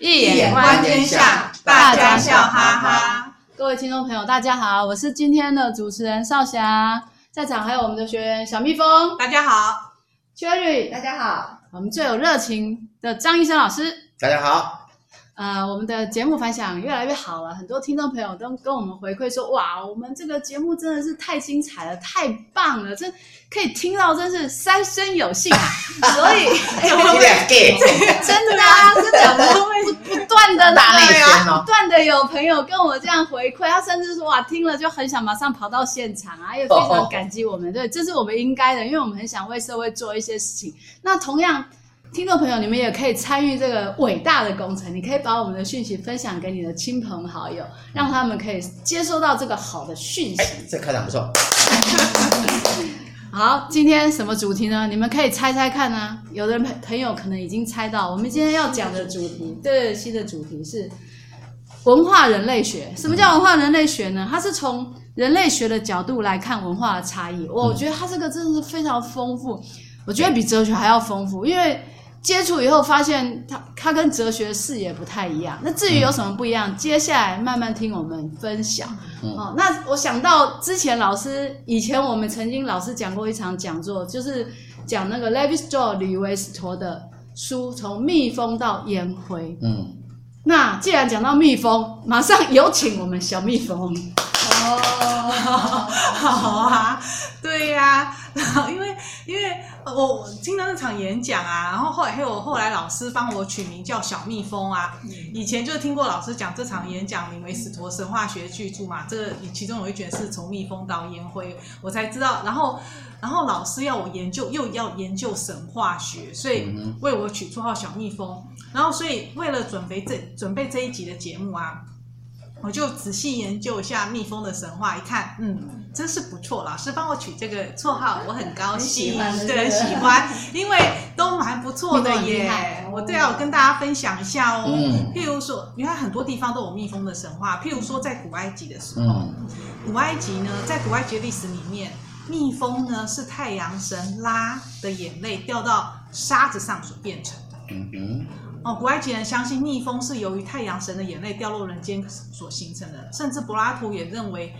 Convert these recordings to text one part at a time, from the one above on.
易眼观天下，大家笑哈哈。各位听众朋友，大家好，我是今天的主持人少霞，在场还有我们的学员小蜜蜂，大家好；Cherry，大家好；我们最有热情的张医生老师，大家好。呃，我们的节目反响越来越好了，很多听众朋友都跟我们回馈说，哇，我们这个节目真的是太精彩了，太棒了，这可以听到真是三生有幸啊！所以，真的啊，这讲的不不断的 不断的有朋友跟我这样回馈，他甚至说哇，听了就很想马上跑到现场啊，也非常 感激我们，对，这是我们应该的，因为我们很想为社会做一些事情。那同样。听众朋友，你们也可以参与这个伟大的工程。你可以把我们的讯息分享给你的亲朋好友，让他们可以接收到这个好的讯息。这开场不错。好，今天什么主题呢？你们可以猜猜看呢？有的朋朋友可能已经猜到，我们今天要讲的主题，对，新的主题是文化人类学。什么叫文化人类学呢？它是从人类学的角度来看文化的差异。我觉得它这个真的是非常丰富，我觉得比哲学还要丰富，因为。接触以后发现它，它它跟哲学视野不太一样。那至于有什么不一样，嗯、接下来慢慢听我们分享。嗯、哦，那我想到之前老师，以前我们曾经老师讲过一场讲座，就是讲那个 Levi Strauss 李维斯托的书，从蜜蜂到烟灰。嗯，那既然讲到蜜蜂，马上有请我们小蜜蜂。哦，好啊，对呀、啊，然后因为因为我听到那场演讲啊，然后后来还有后来老师帮我取名叫小蜜蜂啊，以前就听过老师讲这场演讲名为《史陀神话学巨著》嘛，这个其中有一卷是从蜜蜂到烟灰，我才知道，然后然后老师要我研究又要研究神话学，所以为我取绰号小蜜蜂，然后所以为了准备这准备这一集的节目啊。我就仔细研究一下蜜蜂的神话，一看，嗯，真是不错。老师帮我取这个绰号，我很高兴，喜对，喜欢，因为都蛮不错的耶。我对啊，我跟大家分享一下哦。嗯。譬如说，你看很多地方都有蜜蜂的神话，譬如说在古埃及的时候，嗯、古埃及呢，在古埃及的历史里面，蜜蜂呢是太阳神拉的眼泪掉到沙子上所变成的。嗯嗯。哦，古埃及人相信蜜蜂是由于太阳神的眼泪掉落人间所形成的，甚至柏拉图也认为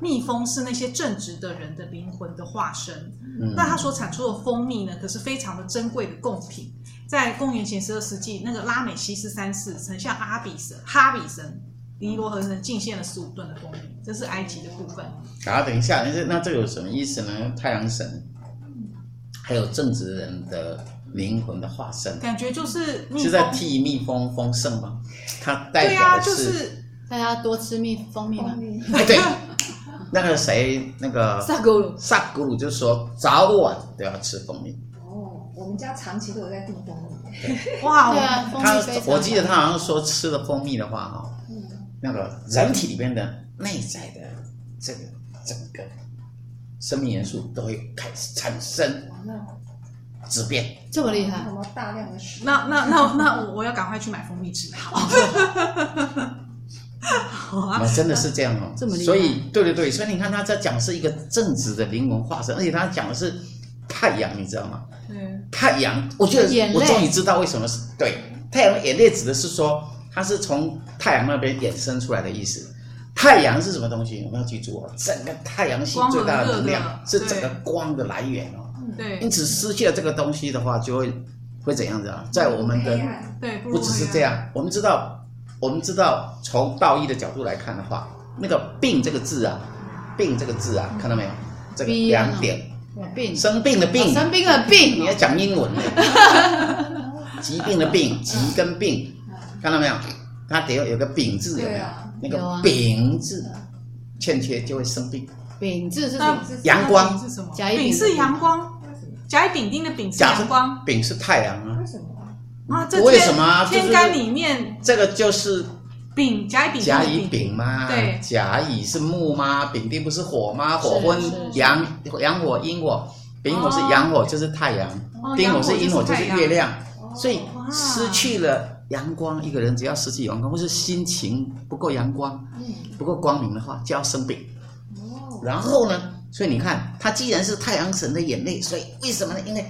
蜜蜂是那些正直的人的灵魂的化身。嗯、那他所产出的蜂蜜呢，可是非常的珍贵的贡品。在公元前十二世纪，那个拉美西斯三世曾向阿比神、哈比神、尼罗河神进献了十五吨的蜂蜜，这是埃及的部分。啊，等一下，那这那这有什么意思呢？太阳神还有正直人的。灵魂的化身，感觉就是是在替蜜蜂丰盛吗？它代表的是，对啊，就是大家多吃蜜蜂蜜吗？哎，对，那个谁，那个萨古鲁，萨古鲁就是说早晚都要吃蜂蜜。哦，我们家长期都有在订蜂蜜。哇，对啊，他我记得他好像说吃了蜂蜜的话，哈，嗯，那个人体里边的内在的这个整个生命元素都会开始产生。质变这么厉害，什么大量的那那那那我我要赶快去买蜂蜜吃。好，好啊，真的是这样哦，这么厉害。所以对对对，所以你看他在讲是一个正直的灵魂化身，而且他讲的是太阳，你知道吗？嗯，太阳，我觉得我终于知道为什么是对太阳的眼泪指的是说它是从太阳那边衍生出来的意思。太阳是什么东西？我们要记住哦，整个太阳系最大的能量是整个光的来源哦。对，因此失去了这个东西的话，就会会怎样子啊？在我们的对，不只是这样，我们知道，我们知道，从道义的角度来看的话，那个“病”这个字啊，“病”这个字啊，看到没有？这个两点，病，生病的病，生病的病，你要讲英文呢？疾病的病，疾跟病，看到没有？它得要有个“丙”字，有没有？那个“丙”字欠缺就会生病。丙字是什么？阳光是什么？丙是阳光。甲乙丙丁的丙是阳光，丙是太阳啊？为什么啊？这为什么？天干里面这个就是丙甲乙丙甲乙丙吗？对，甲乙是木吗？丙丁不是火吗？火分阳阳火阴火，丙火是阳火就是太阳，丁火是阴火就是月亮，所以失去了阳光，一个人只要失去阳光，或是心情不够阳光，不够光明的话，就要生病。然后呢？所以你看，它既然是太阳神的眼泪，所以为什么呢？因为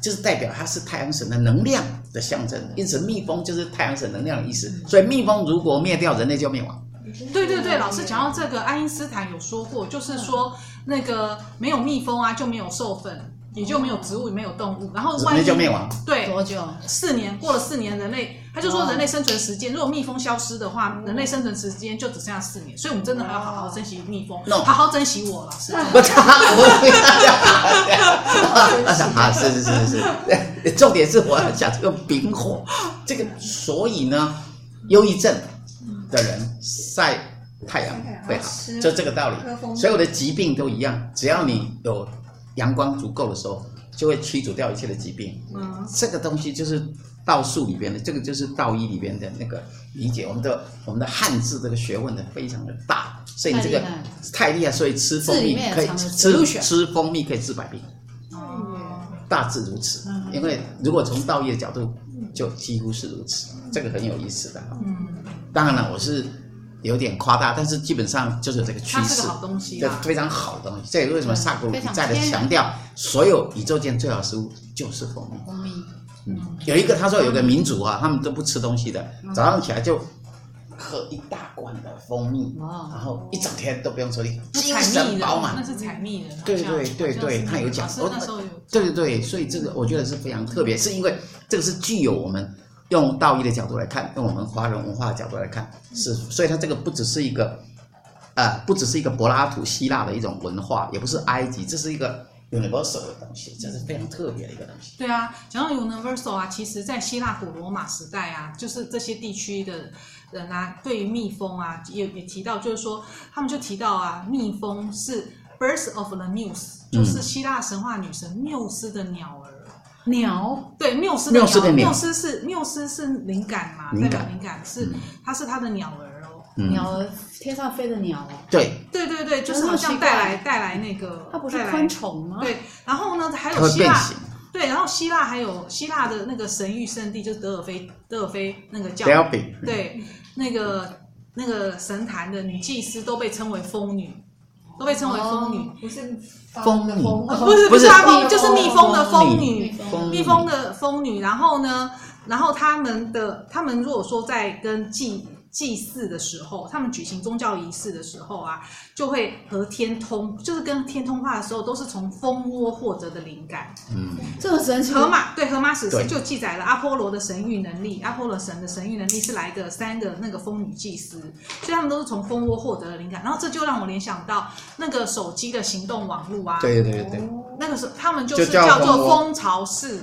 就是代表它是太阳神的能量的象征，因此蜜蜂就是太阳神能量的意思。所以蜜蜂如果灭掉，人类就灭亡。对对对，老师讲到这个，爱因斯坦有说过，就是说那个没有蜜蜂啊，就没有授粉。也就没有植物，也没有动物，然后万一就灭亡。对，多久？四年，过了四年，人类他就说人类生存时间，如果蜜蜂消失的话，人类生存时间就只剩下四年。所以，我们真的还要好好珍惜蜜蜂，好好珍惜我，老师。我。啊，是是是是是，重点是我要讲这个丙火，这个所以呢，忧郁症的人晒太阳会好，就这个道理。所有的疾病都一样，只要你有。阳光足够的时候，就会驱逐掉一切的疾病。嗯，这个东西就是道术里边的，这个就是道医里边的那个理解。我们的我们的汉字这个学问的非常的大，所以你这个太厉害，所以吃蜂蜜可以吃吃蜂蜜可以治百病。哦，大致如此。因为如果从道医的角度，就几乎是如此。这个很有意思的。嗯，当然了，我是。有点夸大，但是基本上就是这个趋势。非常好的东西。这也为什么萨古鲁一再的强调，所有宇宙间最好食物就是蜂蜜。蜂蜜，嗯，有一个他说有个民族啊，他们都不吃东西的，早上起来就喝一大罐的蜂蜜，然后一整天都不用抽力，精神饱满。那是采蜜的。对对对对，他有讲。对对对，所以这个我觉得是非常特别，是因为这个是具有我们。用道义的角度来看，用我们华人文化的角度来看，是，所以它这个不只是一个，啊、呃，不只是一个柏拉图希腊的一种文化，也不是埃及，这是一个 universal 的东西，这是非常特别的一个东西。对啊，讲到 universal 啊，其实在希腊古罗马时代啊，就是这些地区的人啊，对于蜜蜂啊，也也提到，就是说他们就提到啊，蜜蜂是 birth of the muse，就是希腊神话女神缪斯的鸟儿。鸟对缪斯的鸟，缪斯是缪斯是灵感嘛？代表灵感是，它是它的鸟儿哦。鸟儿天上飞的鸟哦。对对对对，就是好像带来带来那个。它不是昆虫吗？对，然后呢，还有希腊。对，然后希腊还有希腊的那个神域圣地，就是德尔菲，德尔菲那个叫对，那个那个神坛的女祭司都被称为风女。都被称为蜂女，不是蜂女，不是不是蜜蜂，就是蜜蜂的蜂女，蜜蜂的蜂女。然后呢，然后他们的他们如果说在跟祭祭祀的时候，他们举行宗教仪式的时候啊，就会和天通，就是跟天通话的时候，都是从蜂窝获得的灵感。嗯，这个神奇。荷马对荷马史诗就记载了阿波罗的神諭能力，阿波罗神的神諭能力是来个三个那个蜂女祭司，所以他们都是从蜂窝获得的灵感。然后这就让我联想到那个手机的行动网络啊，对对对对，那个时候他们就是叫做蜂巢式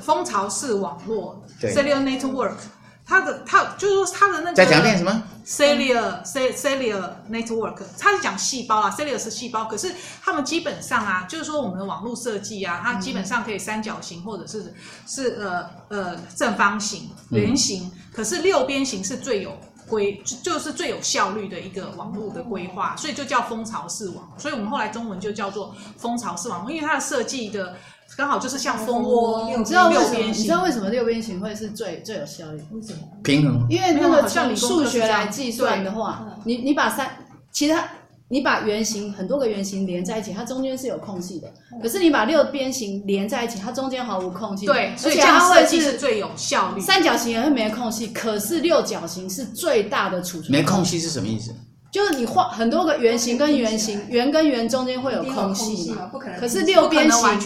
蜂巢式网络，cellular network。它的它就是说它的那个在讲点什么？cellular cellular network，它是讲细胞啊，cellular 是细胞，可是他们基本上啊，就是说我们的网络设计啊，它基本上可以三角形或者是是呃呃正方形、圆形，嗯、可是六边形是最有规，就是最有效率的一个网络的规划，所以就叫蜂巢式网，所以我们后来中文就叫做蜂巢式网络，因为它的设计的。刚好就是像蜂窝，你知道为什么？你知道为什么六边形会是最最有效率？为什么？平衡。因为那个像你数学来计算的话，你你把三，其实它你把圆形很多个圆形连在一起，它中间是有空隙的。可是你把六边形连在一起，它中间毫无空隙。对，所以这样设计是最有效率。三角形也会没空隙，可是六角形是最大的储存。没空隙是什么意思？就是你画很多个圆形跟圆形，圆跟圆中间会有空隙嘛？可是六边形，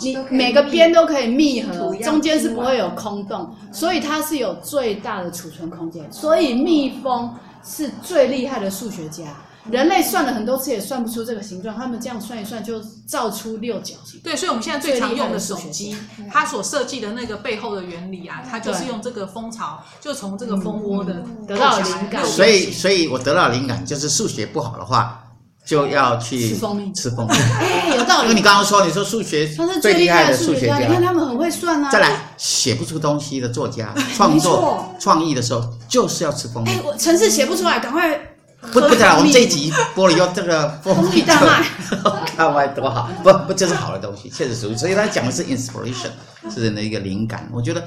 你每个边都可以密合，中间是不会有空洞，所以它是有最大的储存空间。所以蜜蜂是最厉害的数学家。人类算了很多次也算不出这个形状，他们这样算一算就造出六角形。对，所以我们现在最常用的手机，它所设计的那个背后的原理啊，它就是用这个蜂巢，就从这个蜂窝的得到灵感。所以，所以我得到灵感就是数学不好的话，就要去吃蜂蜜，吃蜂蜜。哎，有道理。因为你刚刚说，你说数学他是最厉害的数学家，你看他们很会算啊。再来，写不出东西的作家，创作创意的时候就是要吃蜂蜜。哎，我程式写不出来，赶快。不不讲，我们这一集播了以后，这个 蜂蜜大卖，看完多好，不不，这是好的东西，确实属于。所以他讲的是 inspiration，是人的一个灵感。我觉得，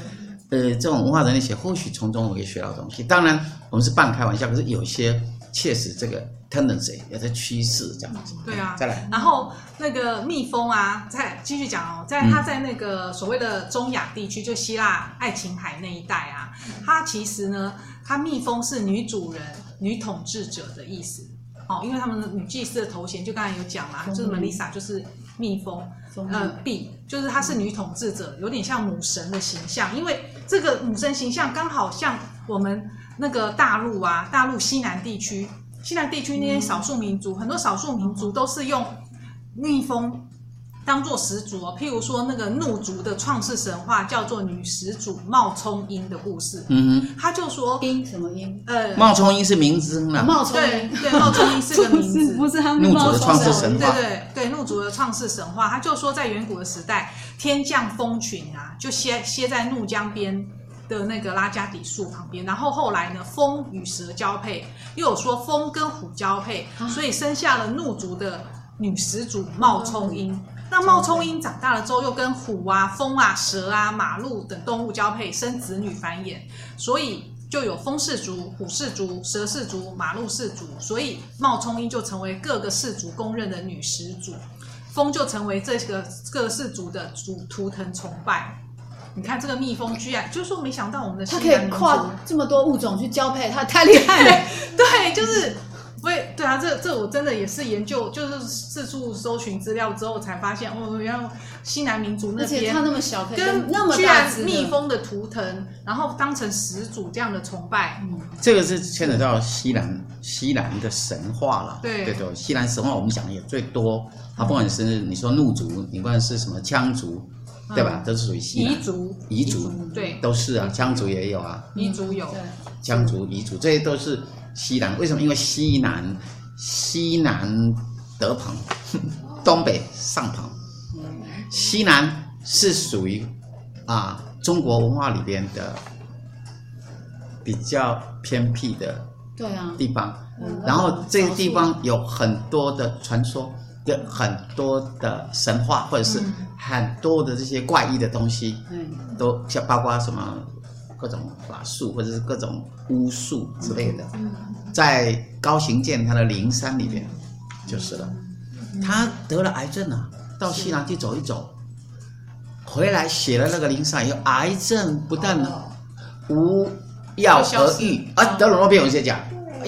呃，这种文化人类学或许从中我可以学到东西。当然，我们是半开玩笑，可是有些确实这个 tendency，有的趋势这样子。对啊，再来。然后那个蜜蜂啊，再继续讲哦，在它在那个所谓的中亚地区，就希腊爱琴海那一带啊，它其实呢，它蜜蜂是女主人、女统治者的意思。哦，因为他们的女祭司的头衔，就刚才有讲嘛，就是 Melissa 就是蜜蜂，呃，Bee 就是她是女统治者，有点像母神的形象。因为这个母神形象刚好像我们那个大陆啊，大陆西南地区。西南地区那些少数民族，很多少数民族都是用蜜蜂当做始祖哦。譬如说，那个怒族的创世神话叫做女始祖冒充鹰的故事。嗯哼，他就说鹰什么鹰？呃，冒充鹰是名字呢。冒充对对，冒充鹰是个名字，不是他们怒族的创世神话。对对对，怒族的创世神话，他就说在远古的时代，天降风群啊，就歇歇在怒江边。的那个拉加底树旁边，然后后来呢，风与蛇交配，又有说风跟虎交配，所以生下了怒族的女始祖冒充鹰。那冒充鹰长大了之后，又跟虎啊、蜂啊、蛇啊、马鹿等动物交配，生子女繁衍，所以就有蜂氏族、虎氏族、蛇氏族、马鹿氏族，所以冒充鹰就成为各个氏族公认的女始祖，蜂就成为这个各氏族的主图腾崇拜。你看这个蜜蜂，居然就是说，没想到我们的它可以跨这么多物种去交配，它太厉害了。对，就是，对对啊，这这我真的也是研究，就是四处搜寻资料之后才发现，哦，原来西南民族那边，而且它那么小，跟那么大蜜蜂的图腾，然后当成始祖这样的崇拜。嗯，这个是牵扯到西南西南的神话了。对对对，西南神话我们讲的也最多。它不管是你说怒族，你不管是什么羌族。对吧？都是属于西南。彝族，彝族，对，都是啊。羌族也有啊。彝族有。羌族、彝族，这些都是西南。为什么？因为西南，西南德鹏，东北上鹏。西南是属于啊中国文化里边的比较偏僻的对啊地方。然后这个地方有很多的传说。有很多的神话，或者是很多的这些怪异的东西，嗯，都像包括什么各种法术，或者是各种巫术之类的，在高行健他的灵山里边就是了。他得了癌症啊，到西南去走一走，回来写了那个灵山以后，癌症不但无药而愈，啊，得了诺贝尔文学奖。哎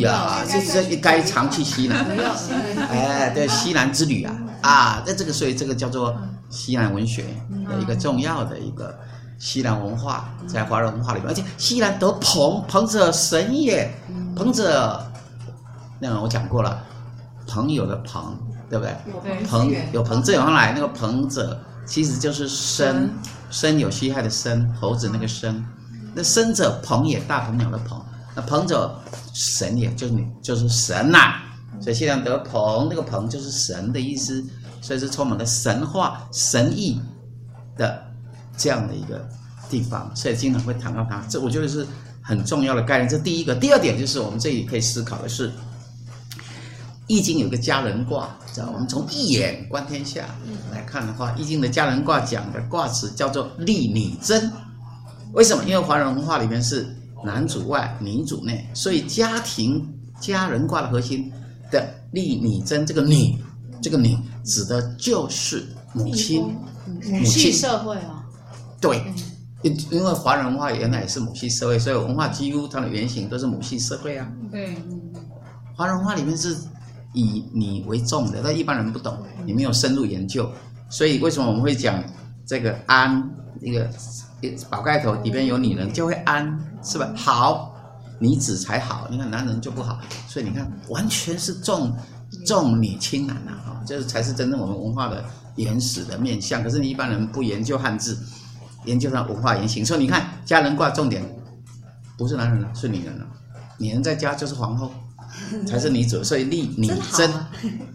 呀，这这该常去西南，哎，对，西南之旅啊，啊，那这个所以这个叫做西南文学的一个重要的一个西南文化，在华人文化里面，而且西南得朋，朋者神也，朋者，那个我讲过了，朋友的朋，对不对？朋有朋自远来，那个朋者其实就是生，生有虚害的生，猴子那个生，那生者朋也，大鹏鸟的鹏。那鹏者神也，就是你，就是神呐、啊。所以西南得鹏，那个鹏就是神的意思，所以是充满了神话、神意的这样的一个地方。所以经常会谈到它，这我觉得是很重要的概念。这第一个，第二点就是我们这里可以思考的是，《易经》有个家人卦，知道？我们从一眼观天下来看的话，《易经》的家人卦讲的卦辞叫做利女贞。为什么？因为华人文化里面是。男主外，女主内，所以家庭家人卦的核心的利女贞，这个女，这个女指的就是母亲，母系社会啊。对，因因为华人文化原来也是母系社会，所以文化几乎它的原型都是母系社会啊。对，华人文化里面是以你为重的，但一般人不懂，你没有深入研究，所以为什么我们会讲这个安一个？宝盖头里边有女人就会安，是吧？好，女子才好，你看男人就不好，所以你看完全是重重女轻男呐，哈，这才是真正我们文化的原始的面相。可是你一般人不研究汉字，研究它文化原型，所以你看家人挂重点不是男人了，是女人了，女人在家就是皇后。才是女主，所以立女真，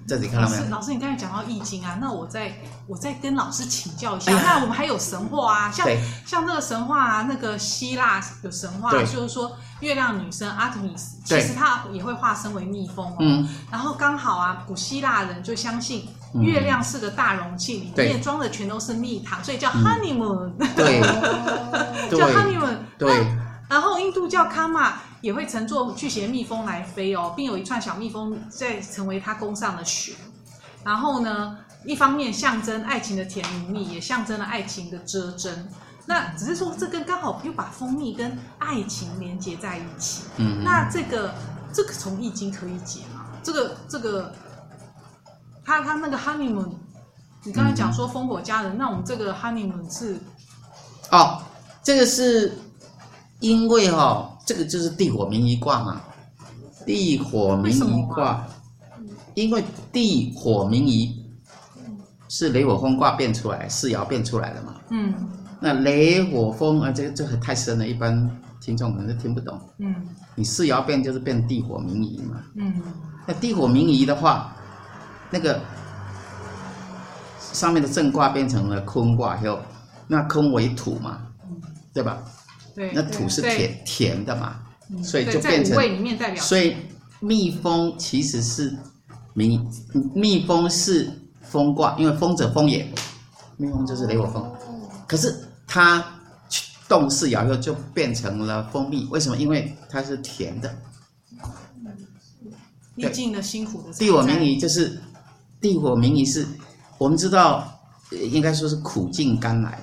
这里看到没有？老师，你刚才讲到易经啊，那我再我再跟老师请教一下。那我们还有神话啊，像像那个神话啊，那个希腊有神话，就是说月亮女神阿特米斯，其实她也会化身为蜜蜂哦。然后刚好啊，古希腊人就相信月亮是个大容器，里面装的全都是蜜糖，所以叫 honeymoon。对，叫 honeymoon。对。然后印度教卡玛也会乘坐巨型蜜蜂来飞哦，并有一串小蜜蜂在成为它弓上的弦。然后呢，一方面象征爱情的甜蜜蜜，也象征了爱情的遮针。那只是说，这跟刚好又把蜂蜜跟爱情连接在一起。嗯，那这个这个从易经可以解吗？这个这个，他他那个 honeymoon，你刚才讲说烽火佳人，嗯、那我们这个 honeymoon 是？哦，这个是因为哈、哦，这个就是地火明夷卦嘛，地火明夷卦，啊、因为地火明夷是雷火风卦变出来，四爻变出来的嘛。嗯。那雷火风啊，这个这个太深了，一般听众可能是听不懂。嗯，你四爻变就是变地火明夷嘛。嗯，那地火明夷的话，那个上面的震卦变成了坤卦，以后那坤为土嘛，对吧？对，那土是甜甜的嘛，所以就变成。里面代表。所以蜜蜂其实是蜜，蜜蜂是风卦，因为风者风也，蜜蜂就是雷火风，可是。它动四爻就变成了蜂蜜，为什么？因为它是甜的。历尽了辛苦的。地火明夷就是地火明夷是，我们知道应该说是苦尽甘来。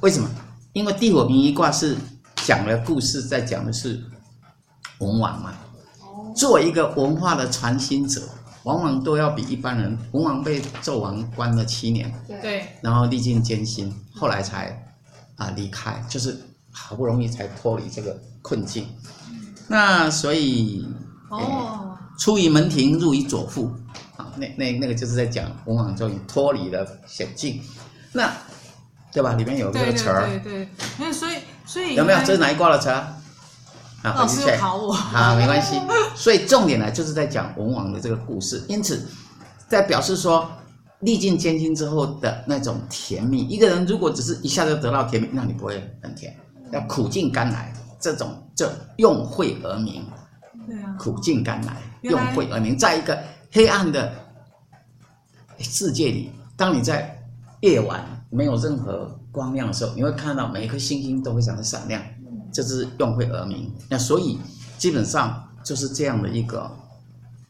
为什么？因为地火明夷卦是讲了故事，在讲的是文王嘛。作为一个文化的传心者，往往都要比一般人。文王被纣王关了七年，对，然后历尽艰辛，后来才。啊，离开就是好不容易才脱离这个困境，那所以哦，出于门庭，入于左户，啊，那那那个就是在讲文王终于脱离了险境，那对吧？里面有这个词儿，对对，对，那所以所以有没有？这是哪一卦的词？啊，老师考我，好，没关系。所以重点呢，就是在讲文王的这个故事，因此在表示说。历尽艰辛之后的那种甜蜜，一个人如果只是一下就得到甜蜜，那你不会很甜，要苦尽甘来，这种就用晦而明。对啊，苦尽甘来，用晦而明，在一个黑暗的世界里，当你在夜晚没有任何光亮的时候，你会看到每一颗星星都非常的闪亮，这是用会而明。那所以基本上就是这样的一个，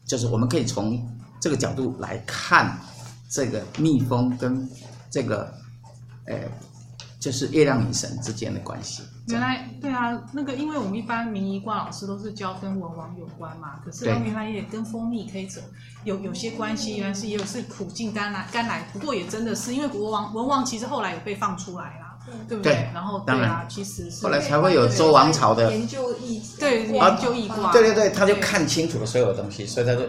就是我们可以从这个角度来看。这个蜜蜂跟这个，呃，就是月亮女神之间的关系。原来对啊，那个因为我们一般明仪卦老师都是教跟文王有关嘛，可是原来也跟蜂蜜可以走有有些关系，原来是也有是苦尽甘来甘来。不过也真的是因为国王文王其实后来也被放出来啦，对不对？对然后对啊，其实是后来才会有周王朝的研究易对研究易卦，对对对，他就看清楚了所有的东西，所以他就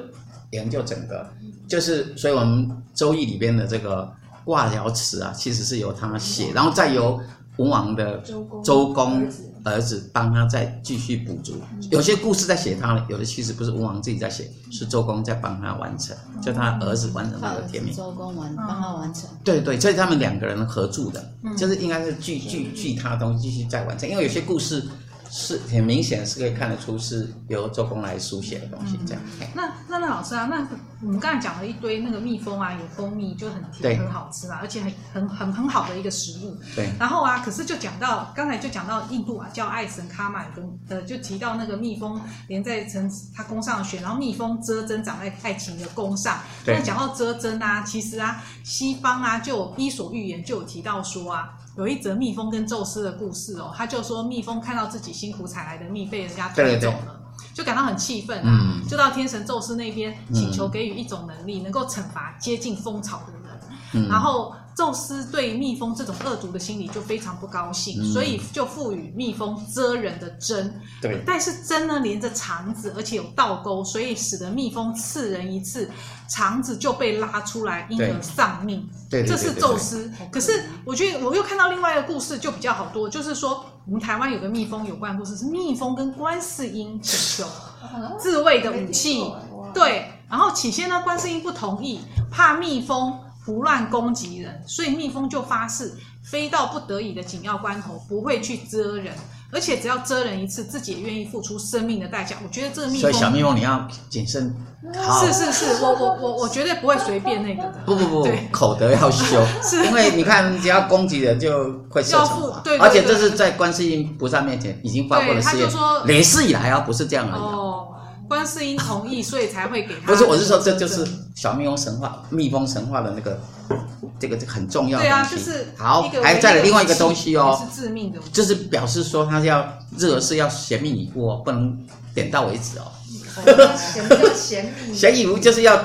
研究整个。就是，所以我们《周易》里边的这个卦爻辞啊，其实是由他写，然后再由文王的周公儿子帮他再继续补足。有些故事在写他，有的其实不是文王自己在写，是周公在帮他完成，就他儿子完成他的天命。周公完帮他完成。对对，所以他们两个人合著的，就是应该是据据据他的东西继续再完成，因为有些故事。是很明显是可以看得出是由周公来书写的东西，这样。嗯、那那那老师啊，那我们刚才讲了一堆那个蜜蜂啊，有蜂蜜就很甜，很好吃啊，而且很很很很好的一个食物。对。然后啊，可是就讲到刚才就讲到印度啊，叫爱神卡玛跟呃，就提到那个蜜蜂连在成它弓上的弦，然后蜜蜂扎针长在爱情的弓上。对。那讲到扎针啊，其实啊，西方啊就有伊索寓言就有提到说啊。有一则蜜蜂跟宙斯的故事哦，他就说蜜蜂看到自己辛苦采来的蜜被人家推走了，对。对对，就感到很气愤啊，嗯、就到天神宙斯那边请求给予一种能力，嗯、能够惩罚接近蜂巢的人，嗯、然后。宙斯对蜜蜂这种恶毒的心理就非常不高兴，嗯、所以就赋予蜜蜂蜇人的针。对，但是针呢连着肠子，而且有倒钩，所以使得蜜蜂刺人一次，肠子就被拉出来，因而丧命。对，这是宙斯。可是我觉得我又看到另外一个故事，就比较好多，就是说我们台湾有个蜜蜂有关的故事，是蜜蜂跟观世音请求自卫的武器。对，然后起先呢，观世音不同意，怕蜜蜂。胡乱攻击人，所以蜜蜂就发誓，非到不得已的紧要关头，不会去蛰人。而且只要蛰人一次，自己也愿意付出生命的代价。我觉得这个蜜蜂，所以小蜜蜂你要谨慎。是是是，我我我我绝对不会随便那个的。不不不，口德要修，是因为你看，只要攻击人就会受惩罚。对，而且这是在观世音菩萨面前已经发过的誓言，累世以来啊，不是这样而已。哦，观世音同意，所以才会给他。不是，我是说，这就是小蜜蜂神话、蜜蜂神话的那个这个很重要的东西。对啊，就是好，还再来另外一个东西哦，是致命的，就是表示说他要热是要贤命以赴哦，不能点到为止哦。什么叫贤命？贤以赴就是要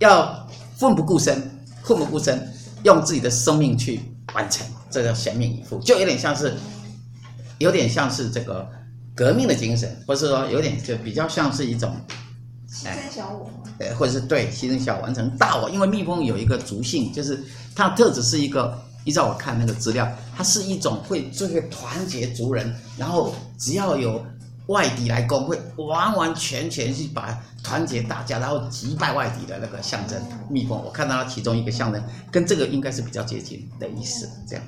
要奋不顾身，奋不顾身，用自己的生命去完成，这叫贤命以赴，就有点像是，有点像是这个革命的精神，或是说有点就比较像是一种牺牲小我，呃，或者是对牺牲小我完成大我，因为蜜蜂有一个族性，就是它的特质是一个，依照我看那个资料，它是一种会这个团结族人，然后只要有。外敌来攻，会完完全全去把团结大家，然后击败外敌的那个象征。蜜蜂，我看到它其中一个象征，跟这个应该是比较接近的意思。这样。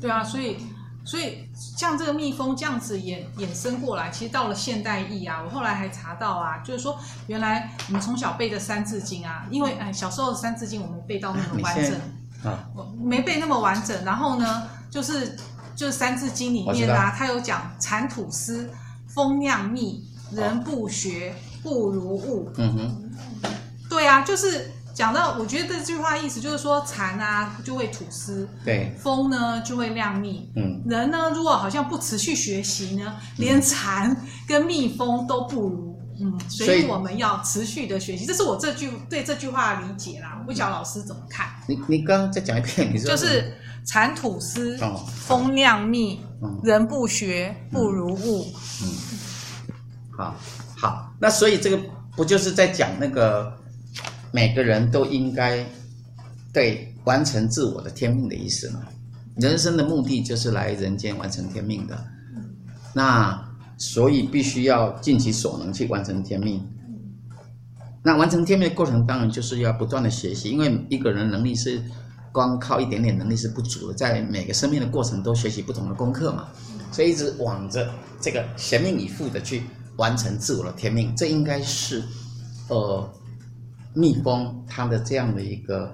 对啊，所以所以像这个蜜蜂这样子衍衍生过来，其实到了现代意啊，我后来还查到啊，就是说原来我们从小背的《三字经》啊，因为哎小时候的《三字经》我没背到那么完整啊，我没背那么完整。然后呢，就是就是《三字经》里面啊，它有讲蚕吐丝。蜂酿蜜，人不学不如物。嗯哼，对啊，就是讲到，我觉得这句话意思就是说，蚕啊就会吐丝，对，蜂呢就会酿蜜。嗯，人呢如果好像不持续学习呢，连蚕跟蜜蜂都不如。嗯，所以我们要持续的学习，这是我这句对这句话的理解啦。我不晓得老师怎么看？你你刚刚再讲一遍，你说就是蚕吐丝，蜂酿蜜，人不学不如物。嗯，好，好，那所以这个不就是在讲那个每个人都应该对完成自我的天命的意思嘛？人生的目的就是来人间完成天命的，那。所以必须要尽其所能去完成天命。那完成天命的过程，当然就是要不断的学习，因为一个人能力是光靠一点点能力是不足的，在每个生命的过程都学习不同的功课嘛。所以一直往着这个全命以赴的去完成自我的天命，这应该是呃蜜蜂它的这样的一个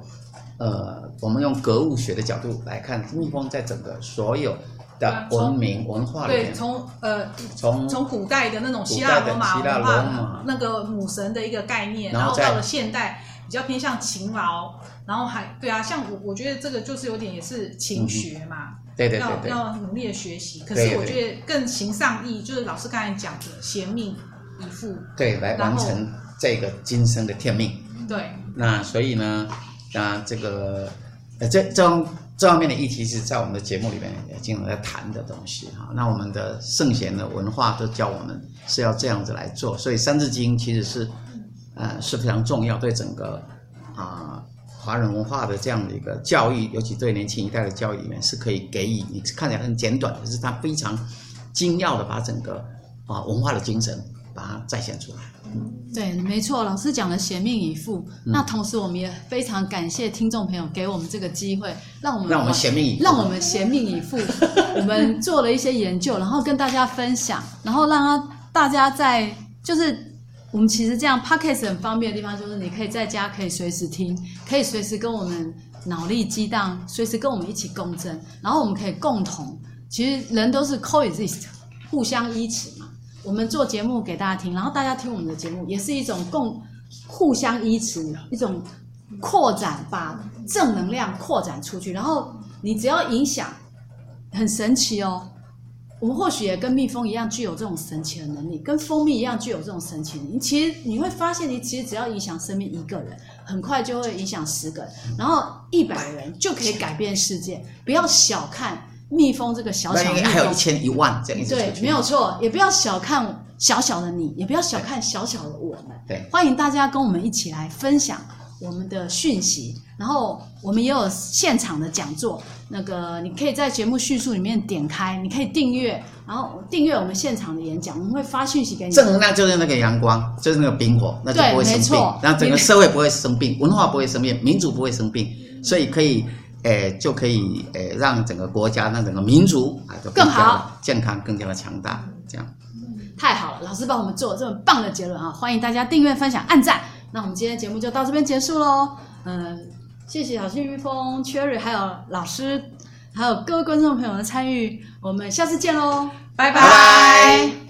呃，我们用格物学的角度来看，蜜蜂在整个所有。的文明文化对，从呃从从古代的那种希腊罗马文化那个母神的一个概念，然后到了现代比较偏向勤劳，然后还对啊，像我我觉得这个就是有点也是勤学嘛，对对对，要要努力的学习。可是我觉得更行上意，就是老师刚才讲的贤命以赴，对，来完成这个今生的天命。对，那所以呢，那这个呃这这种。这方面的议题是在我们的节目里面也经常在谈的东西哈。那我们的圣贤的文化都教我们是要这样子来做，所以《三字经》其实是，呃，是非常重要，对整个啊华人文化的这样的一个教育，尤其对年轻一代的教育里面是可以给予。你看起来很简短，可是它非常精要的把整个啊文化的精神把它再现出来。对，没错，老师讲了贤命以赴。嗯、那同时，我们也非常感谢听众朋友给我们这个机会，让我们让我们贤命以，让我们贤命以赴。我们做了一些研究，然后跟大家分享，然后让大家在就是我们其实这样 Podcast 很方便的地方，就是你可以在家可以随时听，可以随时跟我们脑力激荡，随时跟我们一起共振，然后我们可以共同，其实人都是 coexist，互相依持嘛。我们做节目给大家听，然后大家听我们的节目，也是一种共互相依持，一种扩展，把正能量扩展出去。然后你只要影响，很神奇哦。我们或许也跟蜜蜂一样具有这种神奇的能力，跟蜂蜜一样具有这种神奇的能力。其实你会发现，你其实只要影响身边一个人，很快就会影响十个人，然后一百人就可以改变世界。不要小看。蜜蜂这个小小的蜜蜂，还有一千一万这样子。对，没有错，也不要小看小小的你，也不要小看小小的我们。对，欢迎大家跟我们一起来分享我们的讯息。然后我们也有现场的讲座，那个你可以在节目叙述里面点开，你可以订阅，然后订阅我们现场的演讲，我们会发讯息给你。正能量就是那个阳光，就是那个冰火，那就不会生病。然后整个社会不会生病，文化不会生病，民主不会生病，所以可以。诶就可以诶让整个国家、让整个民族啊都更好、健康、更加的强大。这样太好了，老师帮我们做了这么棒的结论啊！欢迎大家订阅、分享、按赞。那我们今天节目就到这边结束喽。嗯，谢谢小幸运风、Cherry，还有老师，还有各位观众朋友的参与。我们下次见喽，拜拜。